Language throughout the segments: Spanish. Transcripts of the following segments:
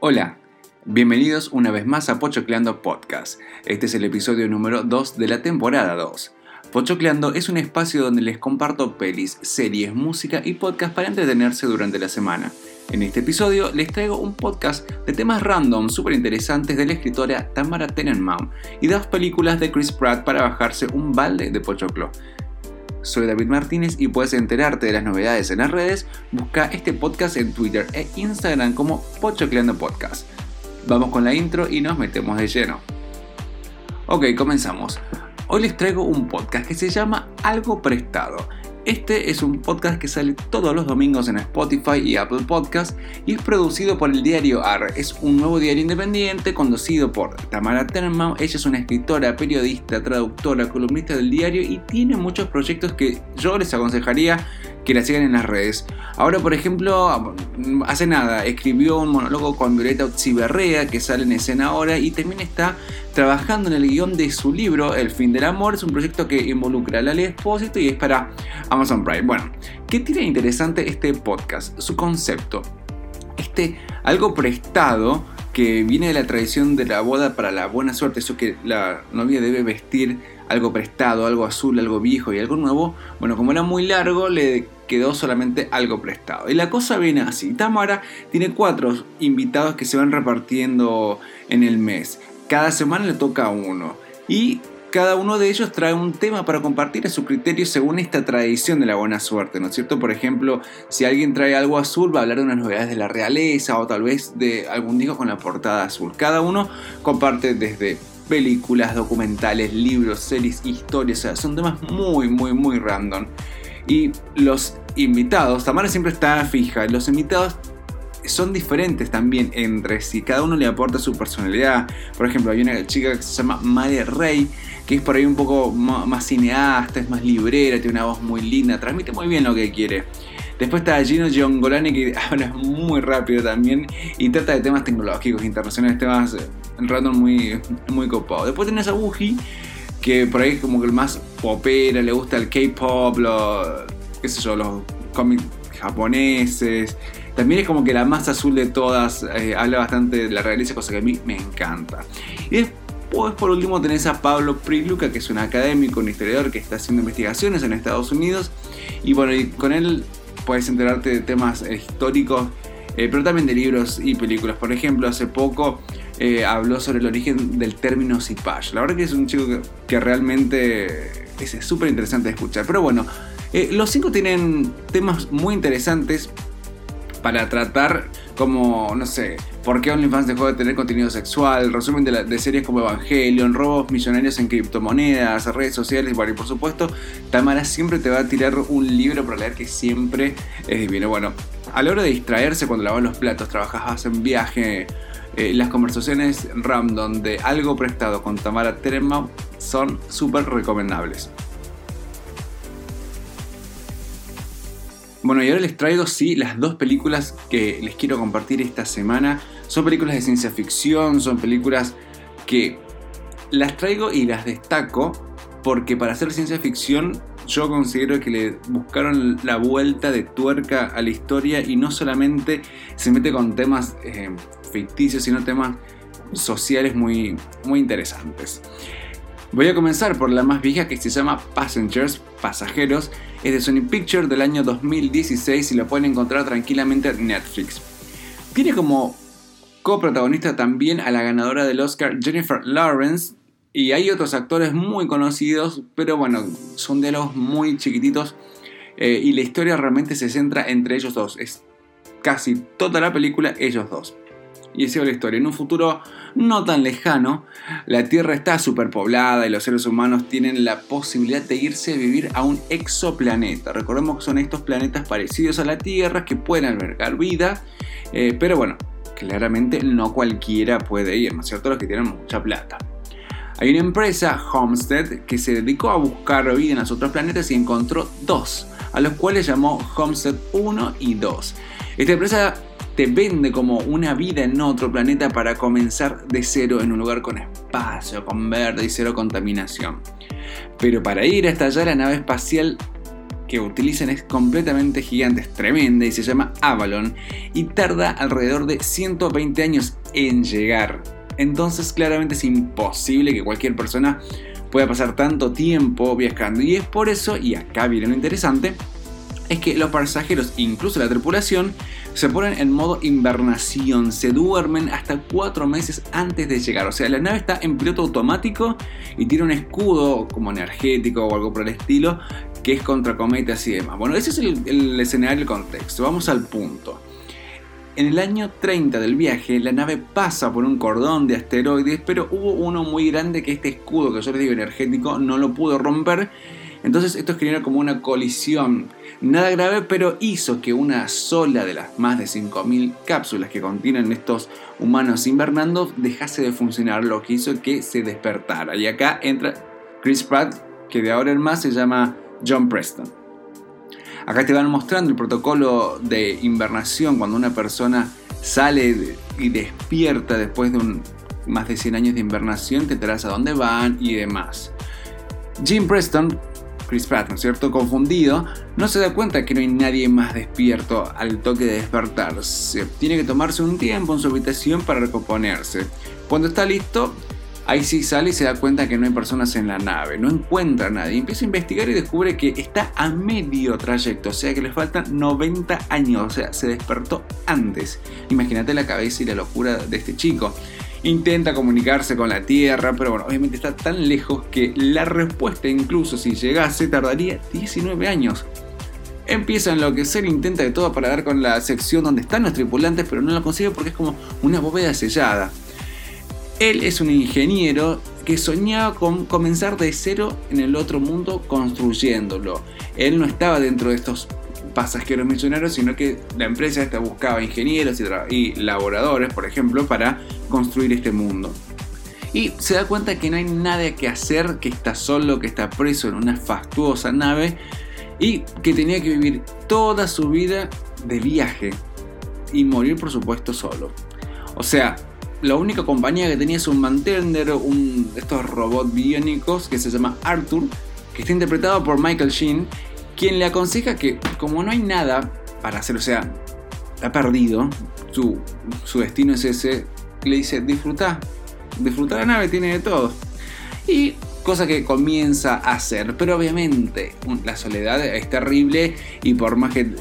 Hola, bienvenidos una vez más a Pochocleando Podcast. Este es el episodio número 2 de la temporada 2. Pochocleando es un espacio donde les comparto pelis, series, música y podcast para entretenerse durante la semana. En este episodio les traigo un podcast de temas random súper interesantes de la escritora Tamara Tenenbaum y dos películas de Chris Pratt para bajarse un balde de pochoclo. Soy David Martínez y puedes enterarte de las novedades en las redes. Busca este podcast en Twitter e Instagram como Pochocleando Podcast. Vamos con la intro y nos metemos de lleno. Ok, comenzamos. Hoy les traigo un podcast que se llama Algo Prestado. Este es un podcast que sale todos los domingos en Spotify y Apple Podcast y es producido por el diario AR. Es un nuevo diario independiente conducido por Tamara Tenenbaum. Ella es una escritora, periodista, traductora, columnista del diario y tiene muchos proyectos que yo les aconsejaría que la sigan en las redes. Ahora, por ejemplo, hace nada, escribió un monólogo con Violeta Utziberrea que sale en escena ahora y también está trabajando en el guion de su libro El fin del amor. Es un proyecto que involucra a Lali Espósito y es para Amazon Prime. Bueno, ¿qué tiene interesante este podcast? Su concepto. Este algo prestado que viene de la tradición de la boda para la buena suerte, eso que la novia debe vestir algo prestado, algo azul, algo viejo y algo nuevo, bueno, como era muy largo, le quedó solamente algo prestado. Y la cosa viene así. Tamara tiene cuatro invitados que se van repartiendo en el mes. Cada semana le toca uno. Y cada uno de ellos trae un tema para compartir a su criterio según esta tradición de la buena suerte, ¿no es cierto? Por ejemplo, si alguien trae algo azul, va a hablar de unas novedades de la realeza o tal vez de algún disco con la portada azul. Cada uno comparte desde películas, documentales, libros, series, historias, o sea, son temas muy, muy, muy random. Y los invitados, Tamara siempre está fija, los invitados son diferentes también entre sí, cada uno le aporta su personalidad. Por ejemplo, hay una chica que se llama Mare Rey, que es por ahí un poco más cineasta, es más librera, tiene una voz muy linda, transmite muy bien lo que quiere. Después está Gino Giongolani que habla muy rápido también y trata de temas tecnológicos, internacionales, temas random muy, muy copado. Después tenés a Wuji, que por ahí es como que el más popera, le gusta el K-pop, los, qué los cómics japoneses. También es como que la más azul de todas, eh, habla bastante de la realeza, cosa que a mí me encanta. Y después, por último, tenés a Pablo Priluca, que es un académico, un historiador que está haciendo investigaciones en Estados Unidos. Y bueno, con él puedes enterarte de temas históricos, eh, pero también de libros y películas. Por ejemplo, hace poco eh, habló sobre el origen del término Zipash. La verdad que es un chico que, realmente es súper interesante de escuchar. Pero bueno, los cinco tienen temas muy interesantes para tratar como, no sé, por qué OnlyFans dejó de tener contenido sexual, resumen de, series como Evangelion, robos millonarios en criptomonedas, redes sociales, bueno, y por supuesto, Tamara siempre te va a tirar un libro para leer que siempre es divino. Bueno, a la hora de distraerse cuando lavas los platos, trabajas en viaje, eh, las conversaciones random de algo prestado con Tamara Terema son súper recomendables. Bueno, y ahora les traigo, sí, las dos películas que les quiero compartir esta semana. Son películas de ciencia ficción, son películas que las traigo y las destaco porque para hacer ciencia ficción yo considero que le buscaron la vuelta de tuerca a la historia y no solamente se mete con temas eh, ficticios, sino temas sociales muy, muy interesantes. Voy a comenzar por la más vieja que se llama Passengers, Pasajeros. Es de Sony Pictures del año 2016 y lo pueden encontrar tranquilamente en Netflix. Tiene como coprotagonista también a la ganadora del Oscar Jennifer Lawrence y hay otros actores muy conocidos, pero bueno, son diálogos muy chiquititos eh, y la historia realmente se centra entre ellos dos. Es casi toda la película ellos dos. Y esa es la historia. En un futuro no tan lejano, la Tierra está superpoblada y los seres humanos tienen la posibilidad de irse a vivir a un exoplaneta. Recordemos que son estos planetas parecidos a la Tierra que pueden albergar vida, eh, pero bueno, claramente no cualquiera puede ir, ¿no es cierto? Los que tienen mucha plata. Hay una empresa, Homestead, que se dedicó a buscar vida en los otros planetas y encontró dos, a los cuales llamó Homestead 1 y 2. Esta empresa te vende como una vida en otro planeta para comenzar de cero en un lugar con espacio, con verde y cero contaminación. Pero para ir hasta allá la nave espacial que utilizan es completamente gigante, es tremenda y se llama Avalon y tarda alrededor de 120 años en llegar. Entonces claramente es imposible que cualquier persona pueda pasar tanto tiempo viajando y es por eso, y acá viene lo interesante, es que los pasajeros, incluso la tripulación, se ponen en modo invernación, se duermen hasta 4 meses antes de llegar. O sea, la nave está en piloto automático y tiene un escudo como energético o algo por el estilo que es contra cometas y demás. Bueno, ese es el, el escenario, el contexto. Vamos al punto. En el año 30 del viaje, la nave pasa por un cordón de asteroides, pero hubo uno muy grande que este escudo que yo les digo energético no lo pudo romper. Entonces esto generó como una colisión. Nada grave, pero hizo que una sola de las más de 5.000 cápsulas que contienen estos humanos invernando dejase de funcionar, lo que hizo que se despertara. Y acá entra Chris Pratt, que de ahora en más se llama John Preston. Acá te van mostrando el protocolo de invernación cuando una persona sale y despierta después de un, más de 100 años de invernación, te traes a dónde van y demás. Jim Preston, Chris Pratt, ¿no cierto? Confundido, no se da cuenta que no hay nadie más despierto al toque de despertarse. Tiene que tomarse un tiempo en su habitación para recomponerse. Cuando está listo, Ahí sí sale y se da cuenta que no hay personas en la nave, no encuentra a nadie, empieza a investigar y descubre que está a medio trayecto, o sea que le faltan 90 años, o sea, se despertó antes. Imagínate la cabeza y la locura de este chico. Intenta comunicarse con la Tierra, pero bueno, obviamente está tan lejos que la respuesta, incluso si llegase, tardaría 19 años. Empieza a enloquecer, intenta de todo para dar con la sección donde están los tripulantes, pero no lo consigue porque es como una bóveda sellada. Él es un ingeniero que soñaba con comenzar de cero en el otro mundo construyéndolo. Él no estaba dentro de estos pasajeros misioneros, sino que la empresa esta buscaba ingenieros y, y laboradores, por ejemplo, para construir este mundo. Y se da cuenta que no hay nada que hacer, que está solo, que está preso en una fastuosa nave y que tenía que vivir toda su vida de viaje y morir por supuesto solo. O sea, la única compañía que tenía es un mantender, un de estos robots biónicos que se llama Arthur, que está interpretado por Michael Sheen, quien le aconseja que como no hay nada para hacer, o sea, está perdido, su, su destino es ese, le dice, disfruta, disfruta la nave, tiene de todo. Y cosa que comienza a hacer, pero obviamente la soledad es terrible y por más que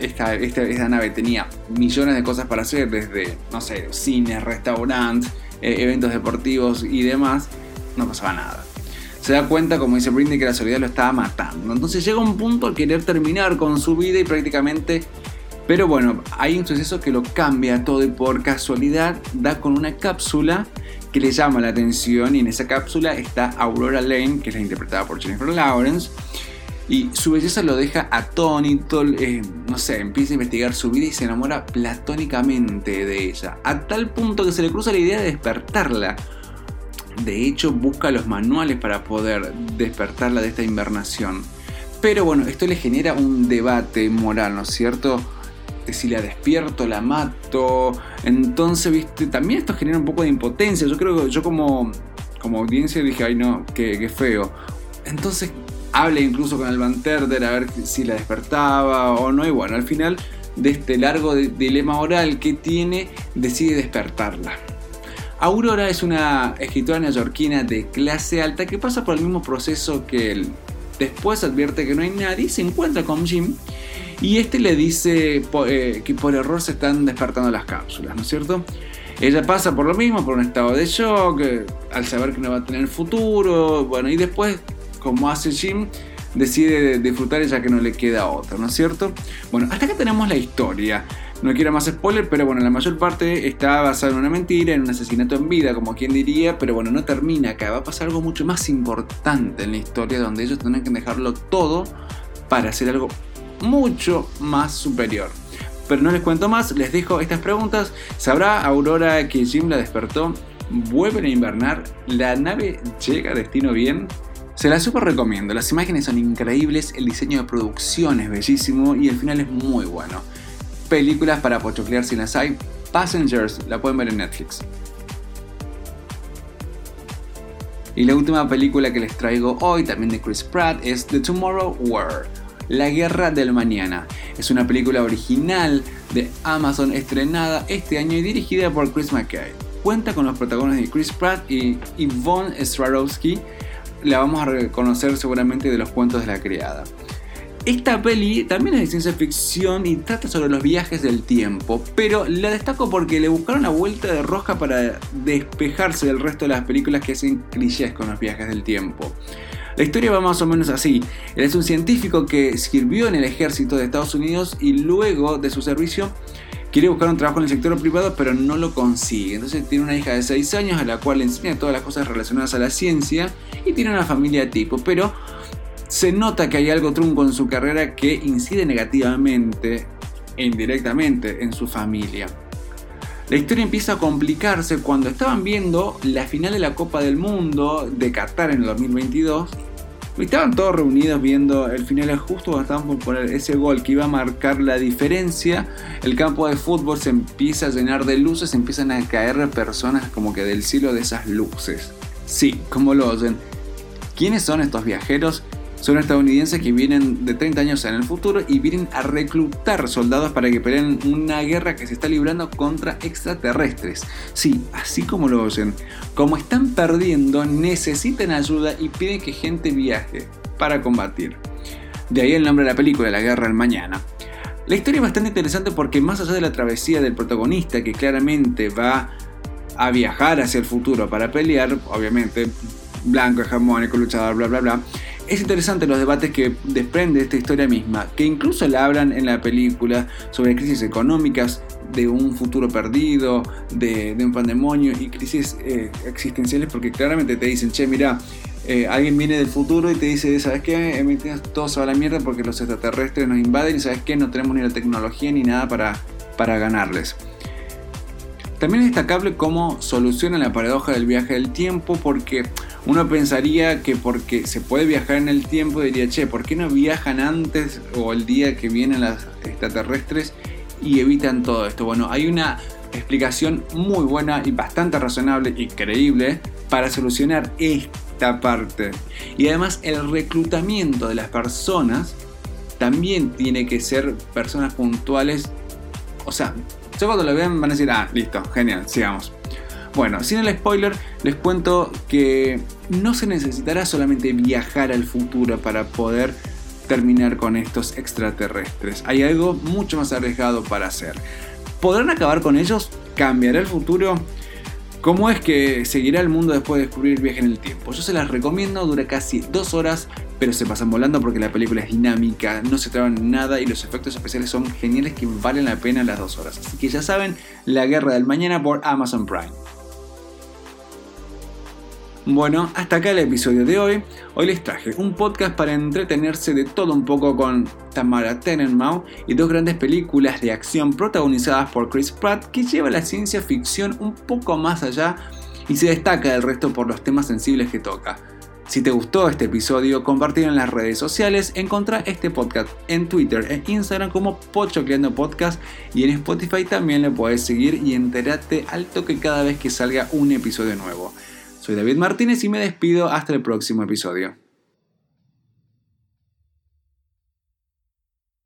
esta, nave tenía millones de cosas para hacer, desde, no sé, cines, restaurantes, eh, eventos deportivos y demás, no pasaba nada. Se da cuenta, como dice Britney, que la soledad lo estaba matando. Entonces llega un punto al querer terminar con su vida y prácticamente... Pero bueno, hay un suceso que lo cambia todo y por casualidad da con una cápsula que le llama la atención y en esa cápsula está Aurora Lane, que es la interpretada por Jennifer Lawrence y su belleza lo deja atónito, eh, no sé, empieza a investigar su vida y se enamora platónicamente de ella, a tal punto que se le cruza la idea de despertarla. De hecho, busca los manuales para poder despertarla de esta invernación. Pero bueno, esto le genera un debate moral, ¿no es cierto? Si la despierto, la mato. Entonces, viste, también esto genera un poco de impotencia. Yo creo que yo como, como audiencia dije, ay no, qué, feo. Entonces, habla incluso con el Van Terder a ver si la despertaba o no. Y bueno, al final de este largo dilema oral que tiene, decide despertarla. Aurora es una escritora neoyorquina de clase alta que pasa por el mismo proceso que él. Después advierte que no hay nadie, se encuentra con Jim y este le dice eh, que por error se están despertando las cápsulas, ¿no es cierto? Ella pasa por lo mismo, por un estado de shock, eh, al saber que no va a tener futuro, bueno, y después como hace Jim, decide disfrutar ya que no le queda otra, ¿no es cierto? Bueno, hasta acá tenemos la historia. No quiero más spoiler, pero bueno, la mayor parte está basada en una mentira, en un asesinato en vida, como quien diría, pero bueno, no termina acá. Va a pasar algo mucho más importante en la historia, donde ellos tienen que dejarlo todo para hacer algo mucho más superior. Pero no les cuento más, les dejo estas preguntas. ¿Sabrá Aurora que Jim la despertó? ¿Vuelven a invernar? ¿La nave llega a destino bien? Se la super recomiendo, las imágenes son increíbles, el diseño de producción es bellísimo y el final es muy bueno. Películas para pochoclear si las hay, Passengers, la pueden ver en Netflix. Y la última película que les traigo hoy, también de Chris Pratt, es The Tomorrow War. La Guerra del Mañana. Es una película original de Amazon estrenada este año y dirigida por Chris McKay. Cuenta con los protagonistas de Chris Pratt y Yvonne Strahovski. La vamos a reconocer seguramente de los cuentos de la criada. Esta peli también es de ciencia ficción y trata sobre los viajes del tiempo, pero la destaco porque le buscaron la vuelta de rosca para despejarse del resto de las películas que hacen clichés con los viajes del tiempo. La historia va más o menos así. Él es un científico que sirvió en el ejército de Estados Unidos y luego de su servicio quiere buscar un trabajo en el sector privado pero no lo consigue. Entonces tiene una hija de 6 años a la cual le enseña todas las cosas relacionadas a la ciencia y tiene una familia tipo, pero se nota que hay algo trunco en su carrera que incide negativamente e indirectamente en su familia. La historia empieza a complicarse cuando estaban viendo la final de la Copa del Mundo de Qatar en el 2022. Estaban todos reunidos viendo el final justo cuando estaban por poner ese gol que iba a marcar la diferencia. El campo de fútbol se empieza a llenar de luces, empiezan a caer personas como que del cielo de esas luces. Sí, como lo oyen. ¿Quiénes son estos viajeros? Son estadounidenses que vienen de 30 años en el futuro y vienen a reclutar soldados para que peleen una guerra que se está librando contra extraterrestres. Sí, así como lo oyen. Como están perdiendo, necesitan ayuda y piden que gente viaje para combatir. De ahí el nombre de la película, La Guerra del Mañana. La historia es bastante interesante porque más allá de la travesía del protagonista, que claramente va a viajar hacia el futuro para pelear, obviamente, blanco, hegemónico, luchador, bla, bla, bla, es interesante los debates que desprende esta historia misma, que incluso la hablan en la película sobre crisis económicas, de un futuro perdido, de, un pandemonio y crisis eh, existenciales, porque claramente te dicen, che, mira, eh, alguien viene del futuro y te dice, ¿sabes qué? Todo se va a la mierda porque los extraterrestres nos invaden y ¿sabes qué? No tenemos ni la tecnología ni nada para, para ganarles. También es destacable cómo soluciona la paradoja del viaje del tiempo porque uno pensaría que porque se puede viajar en el tiempo diría, che, ¿por qué no viajan antes o el día que vienen las extraterrestres y evitan todo esto? Bueno, hay una explicación muy buena y bastante razonable y creíble para solucionar esta parte. Y además el reclutamiento de las personas también tiene que ser personas puntuales. O sea, yo cuando lo vean van a decir, ah, listo, genial, sigamos. Bueno, sin el spoiler, les cuento que no se necesitará solamente viajar al futuro para poder terminar con estos extraterrestres. Hay algo mucho más arriesgado para hacer. ¿Podrán acabar con ellos? ¿Cambiará el futuro? ¿Cómo es que seguirá el mundo después de descubrir viaje en el tiempo? Yo se las recomiendo, dura casi dos horas, pero se pasan volando porque la película es dinámica, no se traban nada y los efectos especiales son geniales que valen la pena las dos horas. Así que ya saben, La Guerra del Mañana por Amazon Prime. Bueno, hasta acá el episodio de hoy. Hoy les traje un podcast para entretenerse de todo un poco con Tamara Tenenbaum y dos grandes películas de acción protagonizadas por Chris Pratt que lleva la ciencia ficción un poco más allá y se destaca del resto por los temas sensibles que toca. Si te gustó este episodio, compartirlo en las redes sociales, encontrá este podcast en Twitter e Instagram como Pochocleando Podcast y en Spotify también le puedes seguir y enterarte al toque cada vez que salga un episodio nuevo. Soy David Martínez y me despido hasta el próximo episodio.